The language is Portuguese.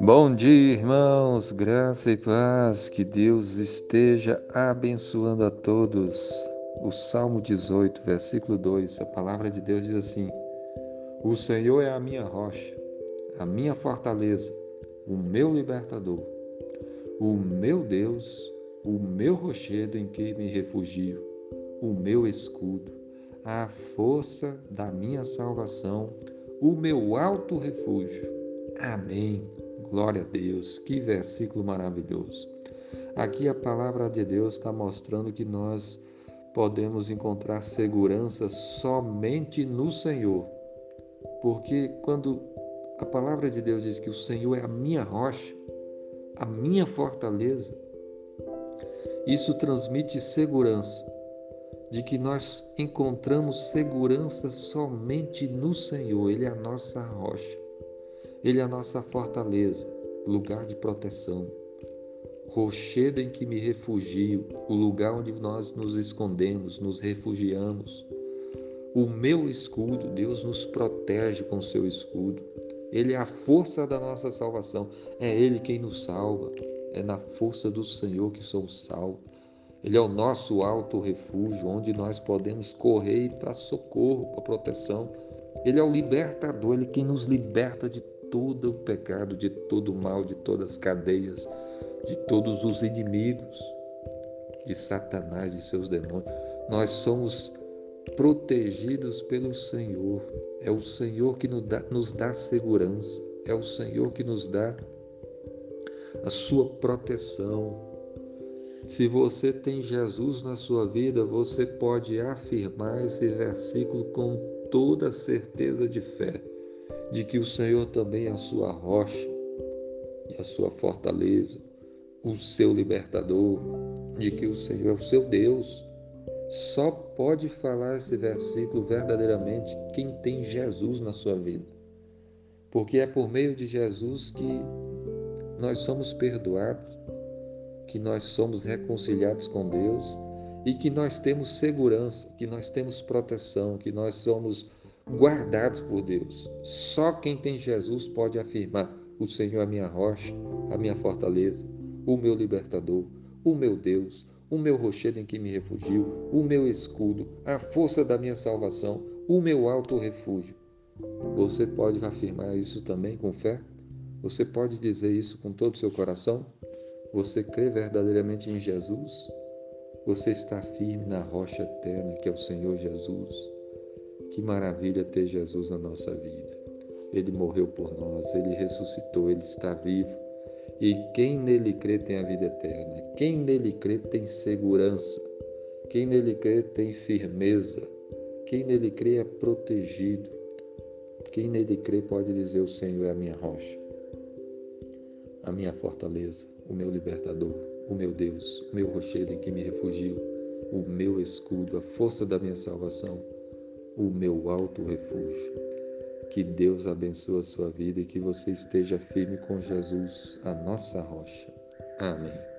Bom dia, irmãos, graça e paz, que Deus esteja abençoando a todos. O Salmo 18, versículo 2, a palavra de Deus diz assim: O Senhor é a minha rocha, a minha fortaleza, o meu libertador, o meu Deus, o meu rochedo em que me refugio, o meu escudo, a força da minha salvação, o meu alto refúgio. Amém. Glória a Deus, que versículo maravilhoso. Aqui a palavra de Deus está mostrando que nós podemos encontrar segurança somente no Senhor. Porque quando a palavra de Deus diz que o Senhor é a minha rocha, a minha fortaleza, isso transmite segurança de que nós encontramos segurança somente no Senhor, Ele é a nossa rocha. Ele é a nossa fortaleza, lugar de proteção, rochedo em que me refugio, o lugar onde nós nos escondemos, nos refugiamos. O meu escudo, Deus nos protege com seu escudo. Ele é a força da nossa salvação. É Ele quem nos salva. É na força do Senhor que somos salvos. Ele é o nosso alto refúgio, onde nós podemos correr para socorro, para proteção. Ele é o libertador, Ele é quem nos liberta de todo o pecado, de todo o mal, de todas as cadeias, de todos os inimigos, de Satanás e seus demônios. Nós somos protegidos pelo Senhor. É o Senhor que nos dá, nos dá segurança. É o Senhor que nos dá a sua proteção. Se você tem Jesus na sua vida, você pode afirmar esse versículo com toda certeza de fé de que o Senhor também é a sua rocha e a sua fortaleza, o seu libertador, de que o Senhor é o seu Deus. Só pode falar esse versículo verdadeiramente quem tem Jesus na sua vida. Porque é por meio de Jesus que nós somos perdoados, que nós somos reconciliados com Deus e que nós temos segurança, que nós temos proteção, que nós somos guardados por Deus. Só quem tem Jesus pode afirmar: O Senhor é a minha rocha, a minha fortaleza, o meu libertador, o meu Deus, o meu rochedo em que me refugio, o meu escudo, a força da minha salvação, o meu alto refúgio. Você pode afirmar isso também com fé? Você pode dizer isso com todo o seu coração? Você crê verdadeiramente em Jesus? Você está firme na rocha eterna que é o Senhor Jesus? Que maravilha ter Jesus na nossa vida. Ele morreu por nós, ele ressuscitou, ele está vivo. E quem nele crê tem a vida eterna. Quem nele crê tem segurança. Quem nele crê tem firmeza. Quem nele crê é protegido. Quem nele crê pode dizer: O Senhor é a minha rocha, a minha fortaleza, o meu libertador, o meu Deus, o meu rochedo em que me refugio, o meu escudo, a força da minha salvação o meu alto refúgio. Que Deus abençoe a sua vida e que você esteja firme com Jesus, a nossa rocha. Amém.